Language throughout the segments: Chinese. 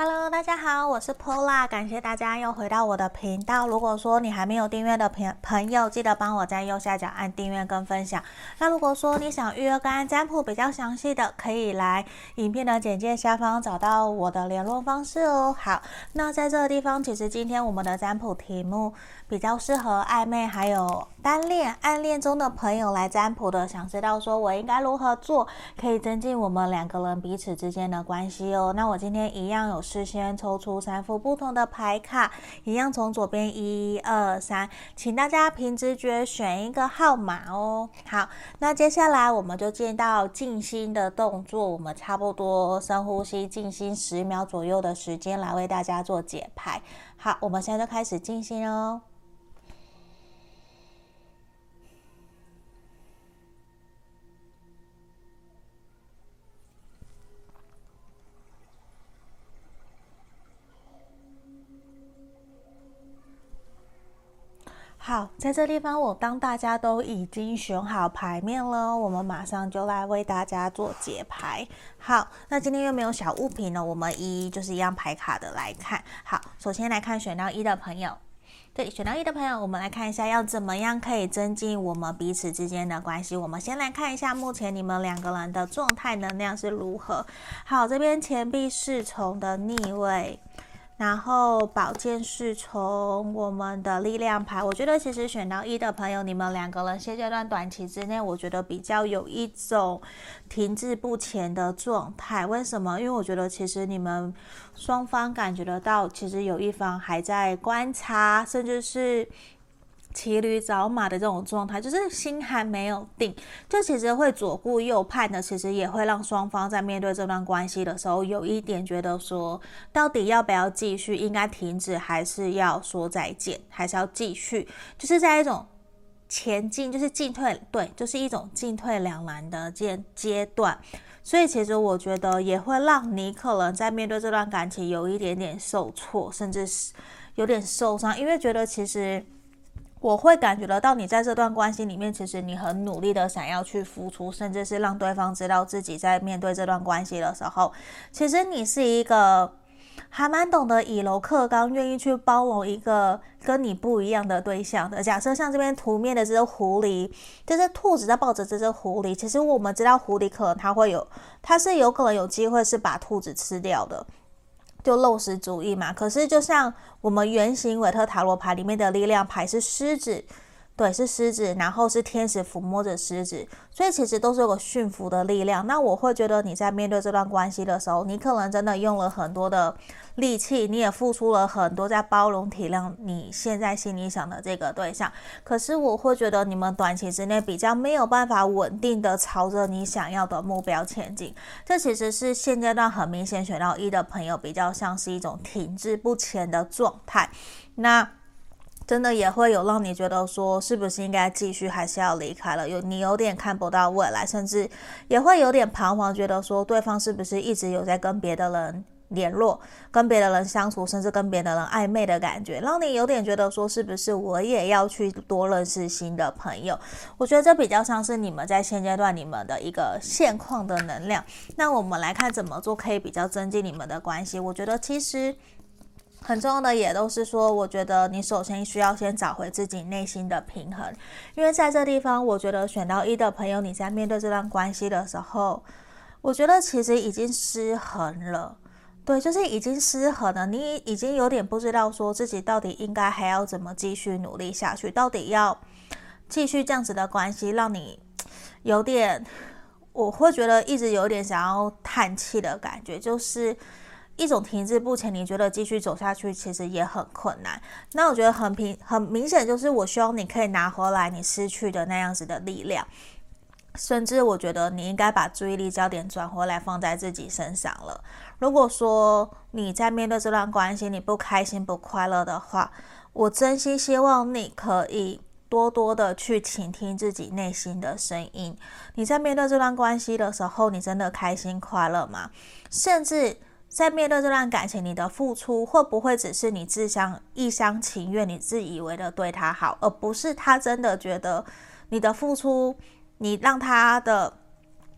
Hello，大家好，我是 Pola，感谢大家又回到我的频道。如果说你还没有订阅的朋朋友，记得帮我在右下角按订阅跟分享。那如果说你想预约个案占卜比较详细的，可以来影片的简介下方找到我的联络方式哦。好，那在这个地方，其实今天我们的占卜题目比较适合暧昧还有单恋、暗恋中的朋友来占卜的，想知道说我应该如何做，可以增进我们两个人彼此之间的关系哦。那我今天一样有。是先抽出三副不同的牌卡，一样从左边一二三，请大家凭直觉选一个号码哦。好，那接下来我们就进到静心的动作，我们差不多深呼吸静心十秒左右的时间来为大家做解牌。好，我们现在就开始静心哦。好，在这地方，我当大家都已经选好牌面了，我们马上就来为大家做解牌。好，那今天又没有小物品呢，我们一一就是一样牌卡的来看。好，首先来看选到一的朋友，对，选到一的朋友，我们来看一下要怎么样可以增进我们彼此之间的关系。我们先来看一下目前你们两个人的状态能量是如何。好，这边钱币侍从的逆位。然后宝剑是从我们的力量牌，我觉得其实选到一的朋友，你们两个人现阶段短期之内，我觉得比较有一种停滞不前的状态。为什么？因为我觉得其实你们双方感觉得到，其实有一方还在观察，甚至是。骑驴找马的这种状态，就是心还没有定，就其实会左顾右盼的，其实也会让双方在面对这段关系的时候，有一点觉得说，到底要不要继续，应该停止，还是要说再见，还是要继续，就是在一种前进，就是进退，对，就是一种进退两难的阶阶段。所以其实我觉得也会让你可能在面对这段感情有一点点受挫，甚至是有点受伤，因为觉得其实。我会感觉得到，你在这段关系里面，其实你很努力的想要去付出，甚至是让对方知道自己在面对这段关系的时候，其实你是一个还蛮懂得以柔克刚，愿意去包容一个跟你不一样的对象的。假设像这边图面的这只狐狸，这只兔子在抱着这只狐狸，其实我们知道狐狸可能它会有，它是有可能有机会是把兔子吃掉的。就肉食主义嘛，可是就像我们圆形韦特塔罗牌里面的力量牌是狮子。对，是狮子，然后是天使抚摸着狮子，所以其实都是有个驯服的力量。那我会觉得你在面对这段关系的时候，你可能真的用了很多的力气，你也付出了很多在包容体谅你现在心里想的这个对象。可是我会觉得你们短期之内比较没有办法稳定的朝着你想要的目标前进。这其实是现阶段很明显选到一的朋友比较像是一种停滞不前的状态。那。真的也会有让你觉得说，是不是应该继续，还是要离开了？有你有点看不到未来，甚至也会有点彷徨，觉得说对方是不是一直有在跟别的人联络，跟别的人相处，甚至跟别的人暧昧的感觉，让你有点觉得说，是不是我也要去多认识新的朋友？我觉得这比较像是你们在现阶段你们的一个现况的能量。那我们来看怎么做可以比较增进你们的关系。我觉得其实。很重要的也都是说，我觉得你首先需要先找回自己内心的平衡，因为在这地方，我觉得选到一的朋友，你在面对这段关系的时候，我觉得其实已经失衡了，对，就是已经失衡了，你已经有点不知道说自己到底应该还要怎么继续努力下去，到底要继续这样子的关系，让你有点，我会觉得一直有点想要叹气的感觉，就是。一种停滞不前，你觉得继续走下去其实也很困难。那我觉得很平很明显，就是我希望你可以拿回来你失去的那样子的力量，甚至我觉得你应该把注意力焦点转回来放在自己身上了。如果说你在面对这段关系你不开心不快乐的话，我真心希望你可以多多的去倾听自己内心的声音。你在面对这段关系的时候，你真的开心快乐吗？甚至。在面对这段感情，你的付出会不会只是你自相一厢情愿、你自以为的对他好，而不是他真的觉得你的付出，你让他的，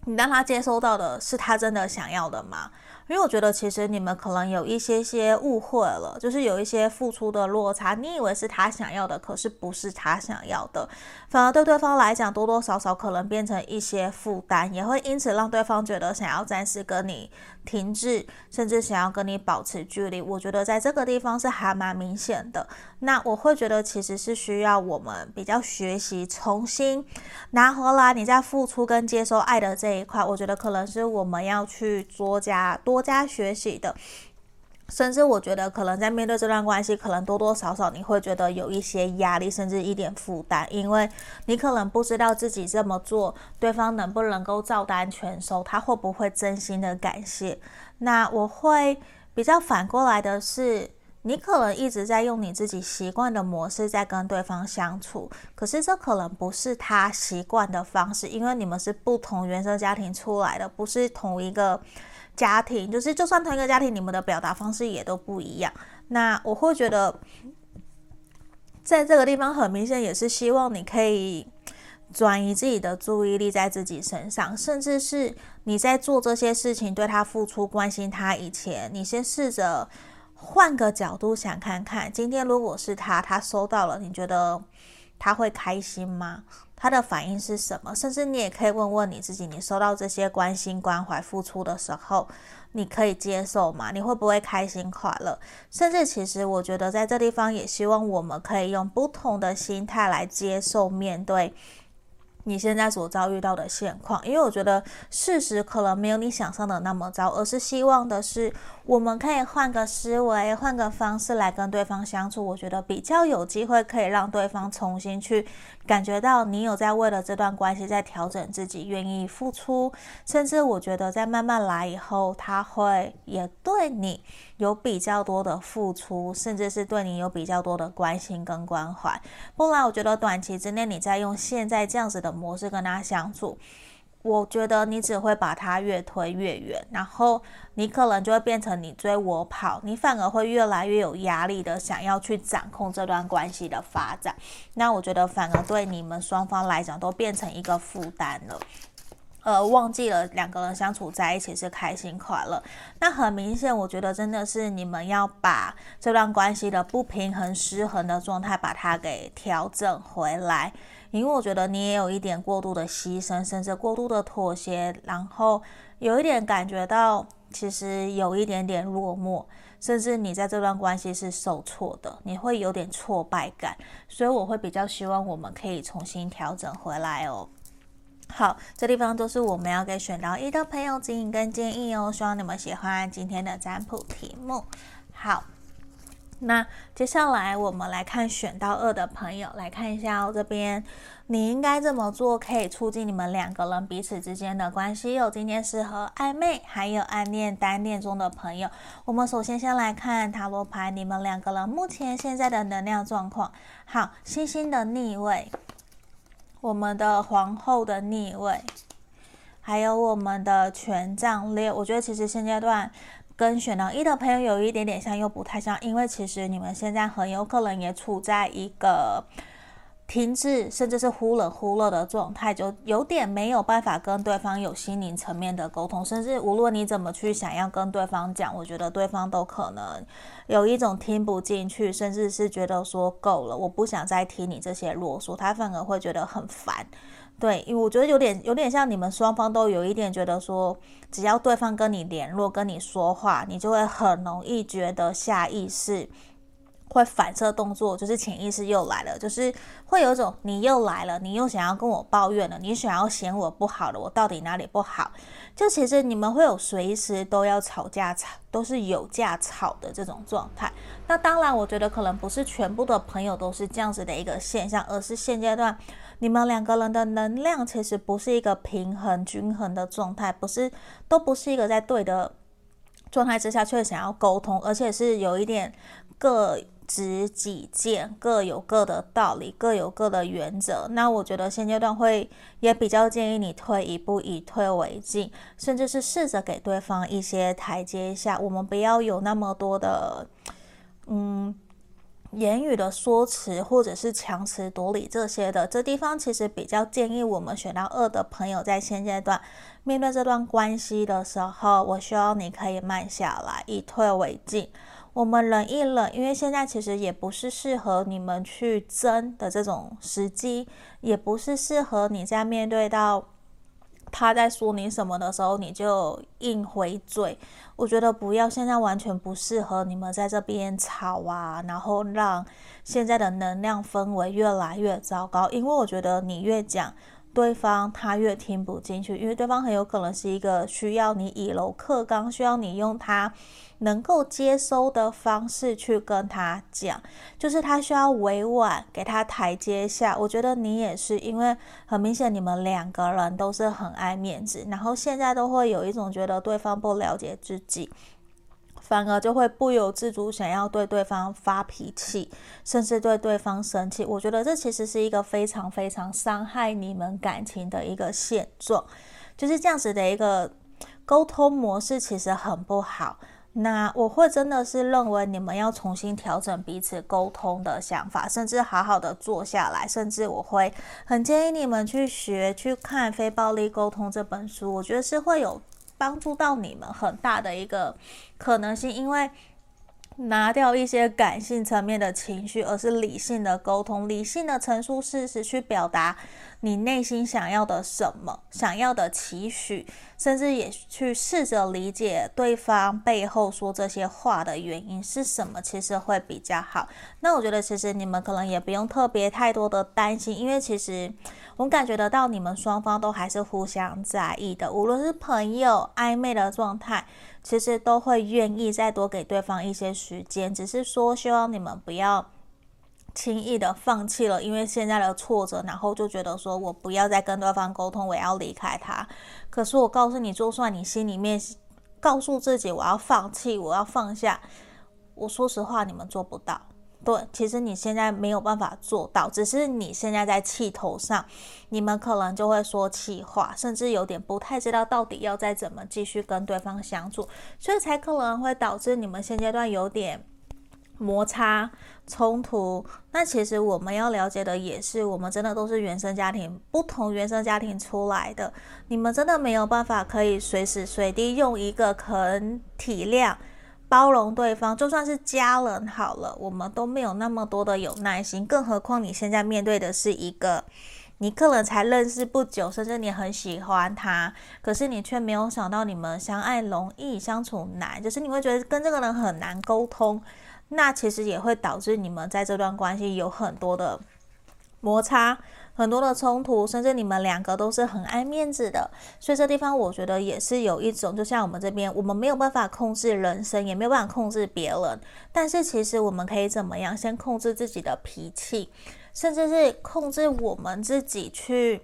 你让他接收到的是他真的想要的吗？因为我觉得其实你们可能有一些些误会了，就是有一些付出的落差，你以为是他想要的，可是不是他想要的，反而对对方来讲多多少少可能变成一些负担，也会因此让对方觉得想要暂时跟你停滞，甚至想要跟你保持距离。我觉得在这个地方是还蛮明显的。那我会觉得其实是需要我们比较学习重新拿回来你在付出跟接受爱的这一块，我觉得可能是我们要去多加多加学习的。甚至我觉得可能在面对这段关系，可能多多少少你会觉得有一些压力，甚至一点负担，因为你可能不知道自己这么做，对方能不能够照单全收，他会不会真心的感谢。那我会比较反过来的是，你可能一直在用你自己习惯的模式在跟对方相处，可是这可能不是他习惯的方式，因为你们是不同原生家庭出来的，不是同一个。家庭就是，就算同一个家庭，你们的表达方式也都不一样。那我会觉得，在这个地方很明显也是希望你可以转移自己的注意力在自己身上，甚至是你在做这些事情，对他付出、关心他以前，你先试着换个角度想看看，今天如果是他，他收到了，你觉得他会开心吗？他的反应是什么？甚至你也可以问问你自己：你收到这些关心、关怀、付出的时候，你可以接受吗？你会不会开心快乐？甚至其实我觉得在这地方也希望我们可以用不同的心态来接受、面对。你现在所遭遇到的现况，因为我觉得事实可能没有你想象的那么糟，而是希望的是我们可以换个思维、换个方式来跟对方相处。我觉得比较有机会可以让对方重新去感觉到你有在为了这段关系在调整自己，愿意付出，甚至我觉得在慢慢来以后，他会也对你有比较多的付出，甚至是对你有比较多的关心跟关怀。不然，我觉得短期之内你在用现在这样子的。模式跟他相处，我觉得你只会把它越推越远，然后你可能就会变成你追我跑，你反而会越来越有压力的想要去掌控这段关系的发展。那我觉得反而对你们双方来讲都变成一个负担了，呃，忘记了两个人相处在一起是开心快乐。那很明显，我觉得真的是你们要把这段关系的不平衡、失衡的状态把它给调整回来。因为我觉得你也有一点过度的牺牲，甚至过度的妥协，然后有一点感觉到其实有一点点落寞，甚至你在这段关系是受挫的，你会有点挫败感，所以我会比较希望我们可以重新调整回来哦。好，这地方都是我们要给选到一的朋友指引跟建议哦，希望你们喜欢今天的占卜题目。好。那接下来我们来看选到二的朋友，来看一下哦，这边你应该这么做可以促进你们两个人彼此之间的关系。有今天适合暧昧还有暗恋单恋中的朋友，我们首先先来看塔罗牌，你们两个人目前现在的能量状况。好，星星的逆位，我们的皇后的逆位，还有我们的权杖六。我觉得其实现阶段。跟选到一的朋友有一点点像，又不太像，因为其实你们现在很有可能也处在一个停滞，甚至是忽冷忽热的状态，就有点没有办法跟对方有心灵层面的沟通，甚至无论你怎么去想要跟对方讲，我觉得对方都可能有一种听不进去，甚至是觉得说够了，我不想再听你这些啰嗦，他反而会觉得很烦。对，因为我觉得有点有点像你们双方都有一点觉得说，只要对方跟你联络、跟你说话，你就会很容易觉得下意识会反射动作，就是潜意识又来了，就是会有一种你又来了，你又想要跟我抱怨了，你想要嫌我不好了，我到底哪里不好？就其实你们会有随时都要吵架吵，都是有架吵的这种状态。那当然，我觉得可能不是全部的朋友都是这样子的一个现象，而是现阶段。你们两个人的能量其实不是一个平衡均衡的状态，不是，都不是一个在对的状态之下，却想要沟通，而且是有一点各执己见，各有各的道理，各有各的原则。那我觉得现阶段会也比较建议你退一步，以退为进，甚至是试着给对方一些台阶下。我们不要有那么多的，嗯。言语的说辞，或者是强词夺理这些的，这地方其实比较建议我们选到二的朋友，在现阶段面对这段关系的时候，我希望你可以慢下来，以退为进，我们忍一忍，因为现在其实也不是适合你们去争的这种时机，也不是适合你在面对到。他在说你什么的时候，你就硬回嘴。我觉得不要，现在完全不适合你们在这边吵啊，然后让现在的能量氛围越来越糟糕。因为我觉得你越讲，对方他越听不进去，因为对方很有可能是一个需要你以柔克刚，需要你用他。能够接收的方式去跟他讲，就是他需要委婉给他台阶下。我觉得你也是，因为很明显你们两个人都是很爱面子，然后现在都会有一种觉得对方不了解自己，反而就会不由自主想要对对方发脾气，甚至对对方生气。我觉得这其实是一个非常非常伤害你们感情的一个现状，就是这样子的一个沟通模式，其实很不好。那我会真的是认为你们要重新调整彼此沟通的想法，甚至好好的坐下来，甚至我会很建议你们去学去看《非暴力沟通》这本书，我觉得是会有帮助到你们很大的一个可能性，因为拿掉一些感性层面的情绪，而是理性的沟通，理性的陈述事实，去表达。你内心想要的什么？想要的期许，甚至也去试着理解对方背后说这些话的原因是什么，其实会比较好。那我觉得，其实你们可能也不用特别太多的担心，因为其实我感觉得到你们双方都还是互相在意的，无论是朋友暧昧的状态，其实都会愿意再多给对方一些时间，只是说希望你们不要。轻易的放弃了，因为现在的挫折，然后就觉得说我不要再跟对方沟通，我要离开他。可是我告诉你，就算你心里面告诉自己我要放弃，我要放下，我说实话，你们做不到。对，其实你现在没有办法做到，只是你现在在气头上，你们可能就会说气话，甚至有点不太知道到底要再怎么继续跟对方相处，所以才可能会导致你们现阶段有点。摩擦冲突，那其实我们要了解的也是，我们真的都是原生家庭，不同原生家庭出来的，你们真的没有办法可以随时随地用一个肯体谅、包容对方，就算是家人好了，我们都没有那么多的有耐心，更何况你现在面对的是一个你可能才认识不久，甚至你很喜欢他，可是你却没有想到你们相爱容易相处难，就是你会觉得跟这个人很难沟通。那其实也会导致你们在这段关系有很多的摩擦，很多的冲突，甚至你们两个都是很爱面子的，所以这地方我觉得也是有一种，就像我们这边，我们没有办法控制人生，也没有办法控制别人，但是其实我们可以怎么样？先控制自己的脾气，甚至是控制我们自己去。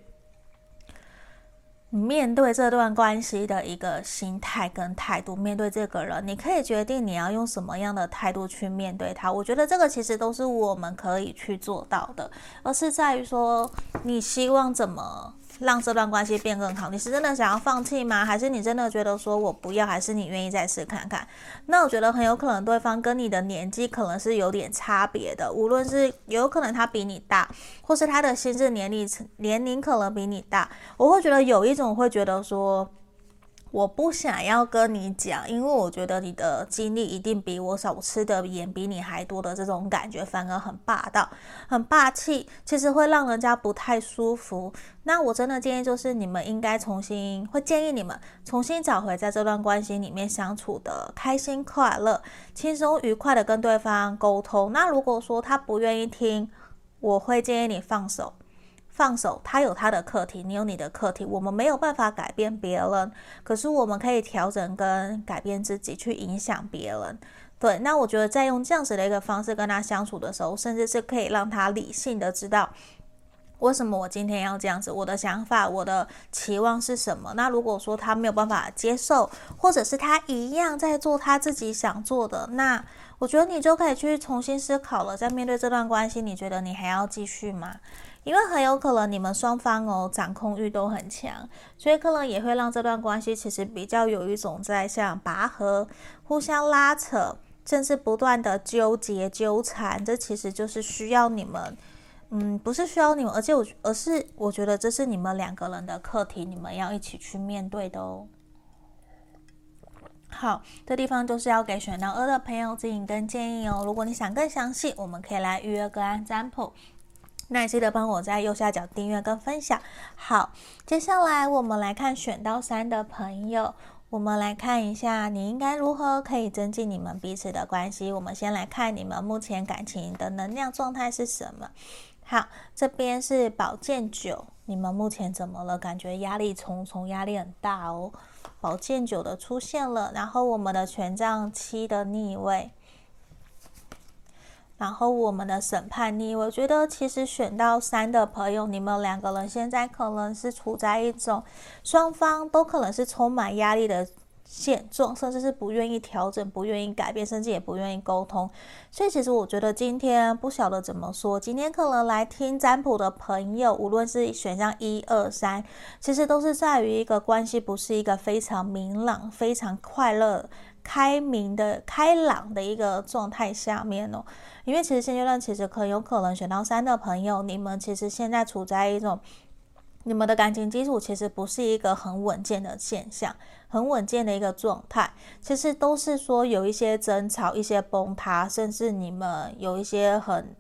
面对这段关系的一个心态跟态度，面对这个人，你可以决定你要用什么样的态度去面对他。我觉得这个其实都是我们可以去做到的，而是在于说你希望怎么。让这段关系变更好，你是真的想要放弃吗？还是你真的觉得说我不要？还是你愿意再试看看？那我觉得很有可能对方跟你的年纪可能是有点差别的，无论是有可能他比你大，或是他的心智年龄年龄可能比你大，我会觉得有一种会觉得说。我不想要跟你讲，因为我觉得你的经历一定比我少，吃的盐比你还多的这种感觉，反而很霸道、很霸气，其实会让人家不太舒服。那我真的建议就是，你们应该重新，会建议你们重新找回在这段关系里面相处的开心、快乐、轻松、愉快的跟对方沟通。那如果说他不愿意听，我会建议你放手。放手，他有他的课题，你有你的课题。我们没有办法改变别人，可是我们可以调整跟改变自己，去影响别人。对，那我觉得在用这样子的一个方式跟他相处的时候，甚至是可以让他理性的知道为什么我今天要这样子，我的想法、我的期望是什么。那如果说他没有办法接受，或者是他一样在做他自己想做的，那我觉得你就可以去重新思考了。在面对这段关系，你觉得你还要继续吗？因为很有可能你们双方哦掌控欲都很强，所以可能也会让这段关系其实比较有一种在像拔河、互相拉扯，甚至不断的纠结纠缠，这其实就是需要你们，嗯，不是需要你们，而且我而是我觉得这是你们两个人的课题，你们要一起去面对的哦。好，这地方就是要给选到二的朋友指引跟建议哦。如果你想更详细，我们可以来预约个案占卜。那也记得帮我在右下角订阅跟分享。好，接下来我们来看选到三的朋友。我们来看一下，你应该如何可以增进你们彼此的关系。我们先来看你们目前感情的能量状态是什么。好，这边是宝剑九，你们目前怎么了？感觉压力重重，压力很大哦。宝剑九的出现了，然后我们的权杖七的逆位。然后我们的审判逆，我觉得其实选到三的朋友，你们两个人现在可能是处在一种双方都可能是充满压力的现状，甚至是不愿意调整、不愿意改变，甚至也不愿意沟通。所以其实我觉得今天不晓得怎么说，今天可能来听占卜的朋友，无论是选项一二三，其实都是在于一个关系不是一个非常明朗、非常快乐。开明的、开朗的一个状态下面哦，因为其实现阶段其实很有可能选到三的朋友，你们其实现在处在一种你们的感情基础其实不是一个很稳健的现象，很稳健的一个状态，其实都是说有一些争吵、一些崩塌，甚至你们有一些很，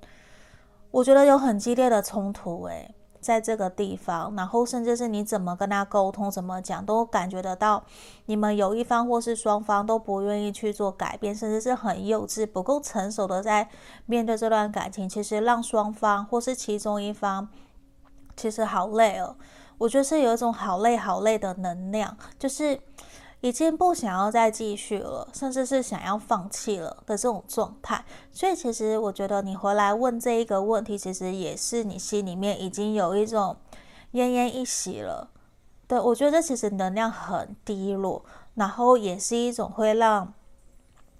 我觉得有很激烈的冲突诶。在这个地方，然后甚至是你怎么跟他沟通，怎么讲，都感觉得到，你们有一方或是双方都不愿意去做改变，甚至是很幼稚、不够成熟的在面对这段感情。其实让双方或是其中一方，其实好累哦。我觉得是有一种好累、好累的能量，就是。已经不想要再继续了，甚至是想要放弃了的这种状态。所以，其实我觉得你回来问这一个问题，其实也是你心里面已经有一种奄奄一息了。对，我觉得这其实能量很低落，然后也是一种会让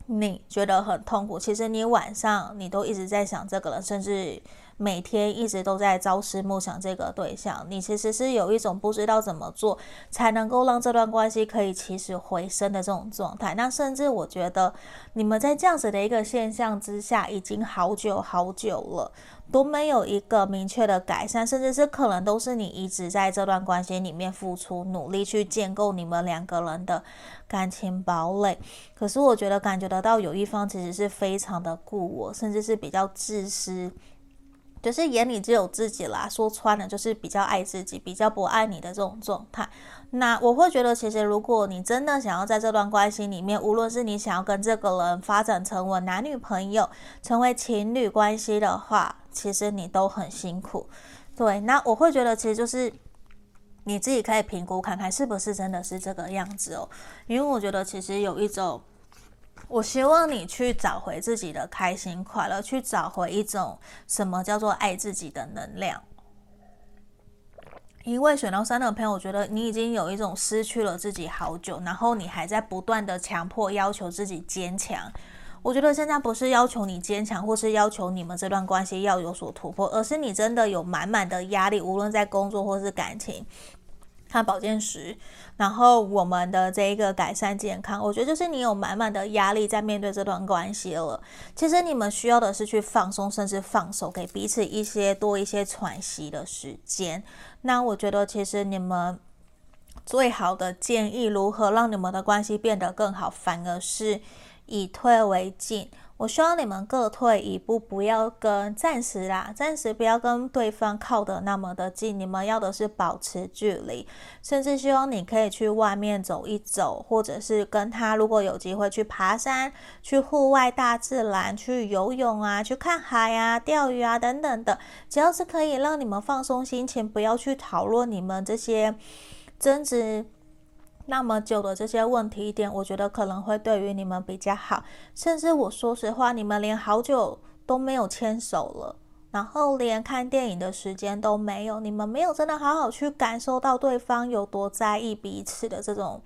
你觉得很痛苦。其实你晚上你都一直在想这个人，甚至。每天一直都在朝思暮想这个对象，你其实是有一种不知道怎么做才能够让这段关系可以起死回生的这种状态。那甚至我觉得你们在这样子的一个现象之下，已经好久好久了，都没有一个明确的改善，甚至是可能都是你一直在这段关系里面付出努力去建构你们两个人的感情堡垒。可是我觉得感觉得到有一方其实是非常的固我，甚至是比较自私。就是眼里只有自己啦，说穿了就是比较爱自己，比较不爱你的这种状态。那我会觉得，其实如果你真的想要在这段关系里面，无论是你想要跟这个人发展成为男女朋友、成为情侣关系的话，其实你都很辛苦。对，那我会觉得，其实就是你自己可以评估看看，是不是真的是这个样子哦。因为我觉得，其实有一种。我希望你去找回自己的开心快乐，去找回一种什么叫做爱自己的能量。因为选到三的朋友，我觉得你已经有一种失去了自己好久，然后你还在不断的强迫要求自己坚强。我觉得现在不是要求你坚强，或是要求你们这段关系要有所突破，而是你真的有满满的压力，无论在工作或是感情。看保健食，然后我们的这一个改善健康，我觉得就是你有满满的压力在面对这段关系了。其实你们需要的是去放松，甚至放手，给彼此一些多一些喘息的时间。那我觉得其实你们最好的建议，如何让你们的关系变得更好，反而是以退为进。我希望你们各退一步，不要跟暂时啦，暂时不要跟对方靠得那么的近。你们要的是保持距离，甚至希望你可以去外面走一走，或者是跟他如果有机会去爬山、去户外大自然、去游泳啊、去看海啊、钓鱼啊等等的，只要是可以让你们放松心情，不要去讨论你们这些争执。那么久的这些问题点，我觉得可能会对于你们比较好。甚至我说实话，你们连好久都没有牵手了，然后连看电影的时间都没有，你们没有真的好好去感受到对方有多在意彼此的这种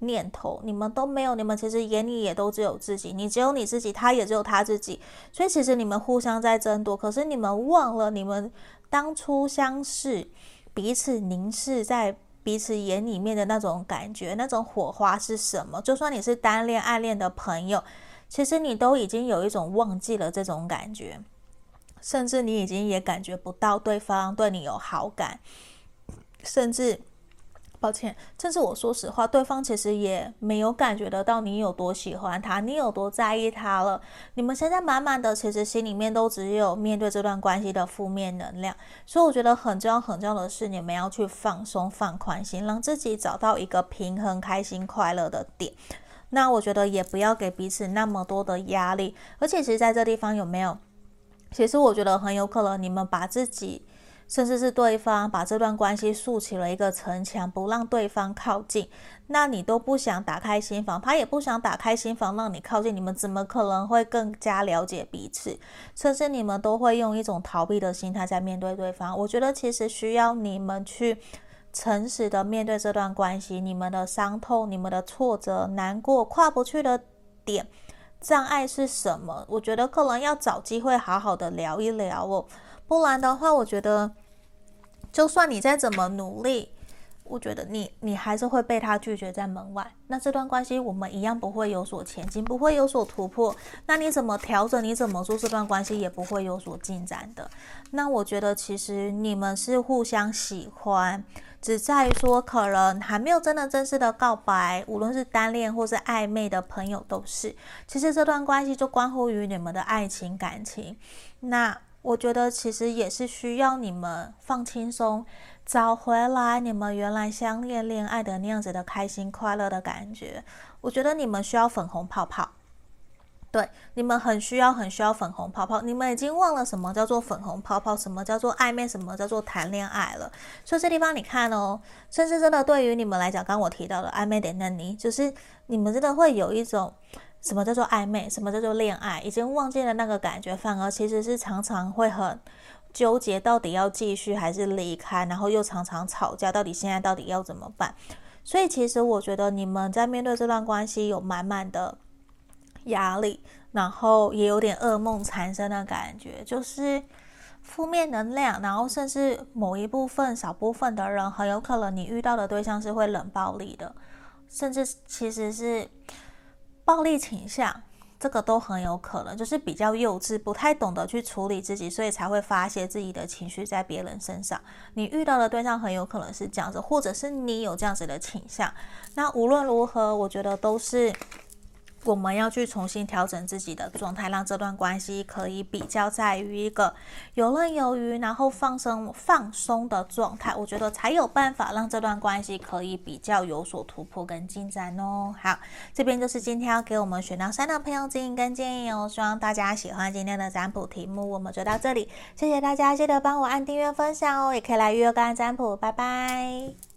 念头，你们都没有。你们其实眼里也都只有自己，你只有你自己，他也只有他自己。所以其实你们互相在争夺，可是你们忘了你们当初相识，彼此凝视在。彼此眼里面的那种感觉，那种火花是什么？就算你是单恋、暗恋的朋友，其实你都已经有一种忘记了这种感觉，甚至你已经也感觉不到对方对你有好感，甚至。抱歉，这是我说实话，对方其实也没有感觉得到你有多喜欢他，你有多在意他了。你们现在满满的，其实心里面都只有面对这段关系的负面能量。所以我觉得很重要、很重要的是，你们要去放松、放宽心，让自己找到一个平衡、开心、快乐的点。那我觉得也不要给彼此那么多的压力。而且，其实在这地方有没有？其实我觉得很有可能，你们把自己。甚至是对方把这段关系竖起了一个城墙，不让对方靠近，那你都不想打开心房，他也不想打开心房让你靠近，你们怎么可能会更加了解彼此？甚至你们都会用一种逃避的心态在面对对方。我觉得其实需要你们去诚实的面对这段关系，你们的伤痛、你们的挫折、难过、跨不去的点、障碍是什么？我觉得可能要找机会好好的聊一聊哦。不然的话，我觉得，就算你再怎么努力，我觉得你你还是会被他拒绝在门外。那这段关系我们一样不会有所前进，不会有所突破。那你怎么调整？你怎么做？这段关系也不会有所进展的。那我觉得其实你们是互相喜欢，只在于说可能还没有真的正式的告白。无论是单恋或是暧昧的朋友都是。其实这段关系就关乎于你们的爱情感情。那。我觉得其实也是需要你们放轻松，找回来你们原来相恋恋爱的那样子的开心快乐的感觉。我觉得你们需要粉红泡泡，对，你们很需要很需要粉红泡泡。你们已经忘了什么叫做粉红泡泡，什么叫做暧昧，什么叫做谈恋爱了。所以这地方你看哦，甚至真的对于你们来讲，刚我提到的暧昧点那你，就是你们真的会有一种。什么叫做暧昧？什么叫做恋爱？已经忘记了那个感觉，反而其实是常常会很纠结，到底要继续还是离开，然后又常常吵架，到底现在到底要怎么办？所以其实我觉得你们在面对这段关系有满满的压力，然后也有点噩梦缠身的感觉，就是负面能量，然后甚至某一部分少部分的人，很有可能你遇到的对象是会冷暴力的，甚至其实是。暴力倾向，这个都很有可能，就是比较幼稚，不太懂得去处理自己，所以才会发泄自己的情绪在别人身上。你遇到的对象很有可能是这样子，或者是你有这样子的倾向。那无论如何，我觉得都是。我们要去重新调整自己的状态，让这段关系可以比较在于一个游刃有余，然后放松放松的状态。我觉得才有办法让这段关系可以比较有所突破跟进展哦。好，这边就是今天要给我们选到三的朋友指引跟建议哦。希望大家喜欢今天的占卜题目，我们就到这里，谢谢大家，记得帮我按订阅分享哦，也可以来预约个案占卜，拜拜。